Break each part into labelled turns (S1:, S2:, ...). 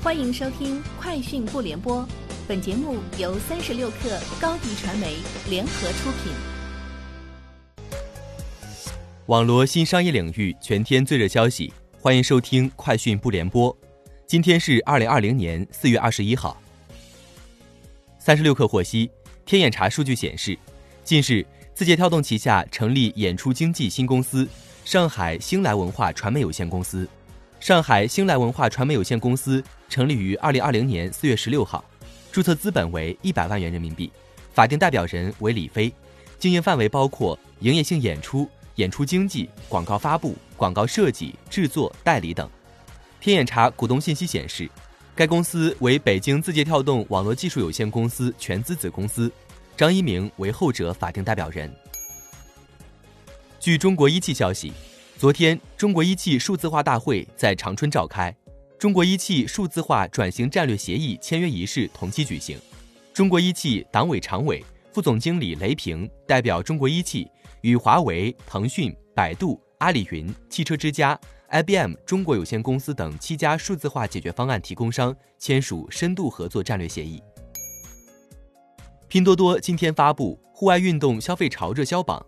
S1: 欢迎收听《快讯不联播》，本节目由三十六克高低传媒联合出品。
S2: 网罗新商业领域全天最热消息，欢迎收听《快讯不联播》。今天是二零二零年四月二十一号。三十六克获悉，天眼查数据显示，近日字节跳动旗下成立演出经纪新公司——上海星来文化传媒有限公司。上海星来文化传媒有限公司成立于二零二零年四月十六号，注册资本为一百万元人民币，法定代表人为李飞，经营范围包括营业性演出、演出经纪、广告发布、广告设计、制作、代理等。天眼查股东信息显示，该公司为北京字节跳动网络技术有限公司全资子公司，张一鸣为后者法定代表人。据中国一汽消息。昨天，中国一汽数字化大会在长春召开，中国一汽数字化转型战略协议签约仪式同期举行。中国一汽党委常委、副总经理雷平代表中国一汽与华为、腾讯、百度、阿里云、汽车之家、IBM 中国有限公司等七家数字化解决方案提供商签署深度合作战略协议。拼多多今天发布户外运动消费潮热销榜，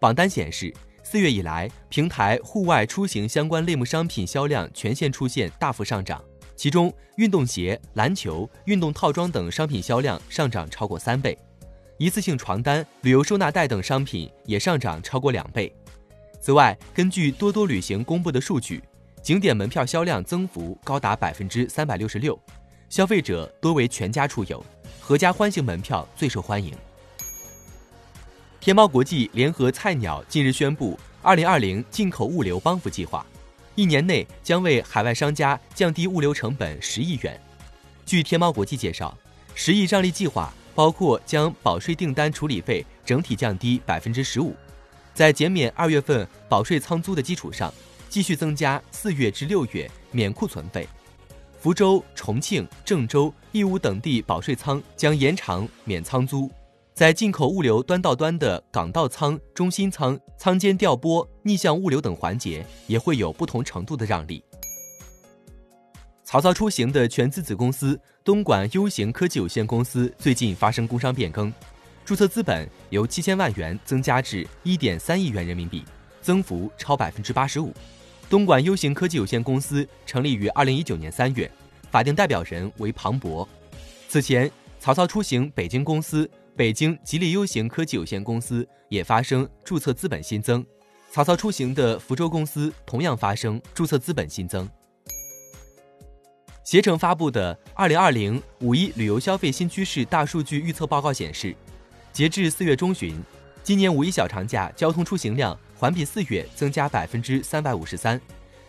S2: 榜单显示。四月以来，平台户外出行相关类目商品销量全线出现大幅上涨，其中运动鞋、篮球、运动套装等商品销量上涨超过三倍，一次性床单、旅游收纳袋等商品也上涨超过两倍。此外，根据多多旅行公布的数据，景点门票销量增幅高达百分之三百六十六，消费者多为全家出游，合家欢型门票最受欢迎。天猫国际联合菜鸟近日宣布，二零二零进口物流帮扶计划，一年内将为海外商家降低物流成本十亿元。据天猫国际介绍，十亿让利计划包括将保税订单处理费整体降低百分之十五，在减免二月份保税仓租的基础上，继续增加四月至六月免库存费。福州、重庆、郑州、义乌等地保税仓将延长免仓租。在进口物流端到端的港到仓、中心仓、仓间调拨、逆向物流等环节，也会有不同程度的让利。曹操出行的全资子公司东莞 U 型科技有限公司最近发生工商变更，注册资本由七千万元增加至一点三亿元人民币，增幅超百分之八十五。东莞 U 型科技有限公司成立于二零一九年三月，法定代表人为庞博。此前，曹操出行北京公司。北京吉利 U 型科技有限公司也发生注册资本新增，曹操出行的福州公司同样发生注册资本新增。携程发布的《二零二零五一旅游消费新趋势大数据预测报告》显示，截至四月中旬，今年五一小长假交通出行量环比四月增加百分之三百五十三，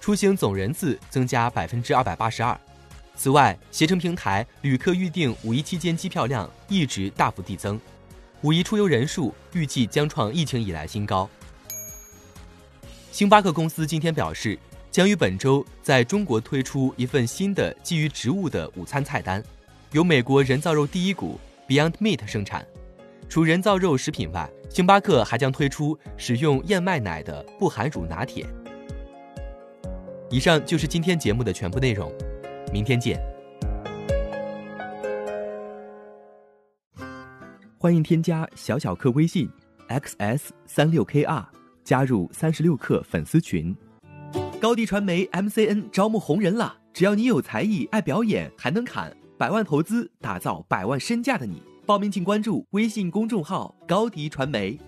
S2: 出行总人次增加百分之二百八十二。此外，携程平台旅客预订五一期间机票量一直大幅递增，五一出游人数预计将创疫情以来新高。星巴克公司今天表示，将于本周在中国推出一份新的基于植物的午餐菜单，由美国人造肉第一股 Beyond Meat 生产。除人造肉食品外，星巴克还将推出使用燕麦奶的不含乳拿铁。以上就是今天节目的全部内容。明天见。
S3: 欢迎添加小小客微信，xs 三六 kr，加入三十六课粉丝群。高迪传媒 MCN 招募红人了，只要你有才艺、爱表演，还能砍，百万投资打造百万身价的你，报名请关注微信公众号高迪传媒。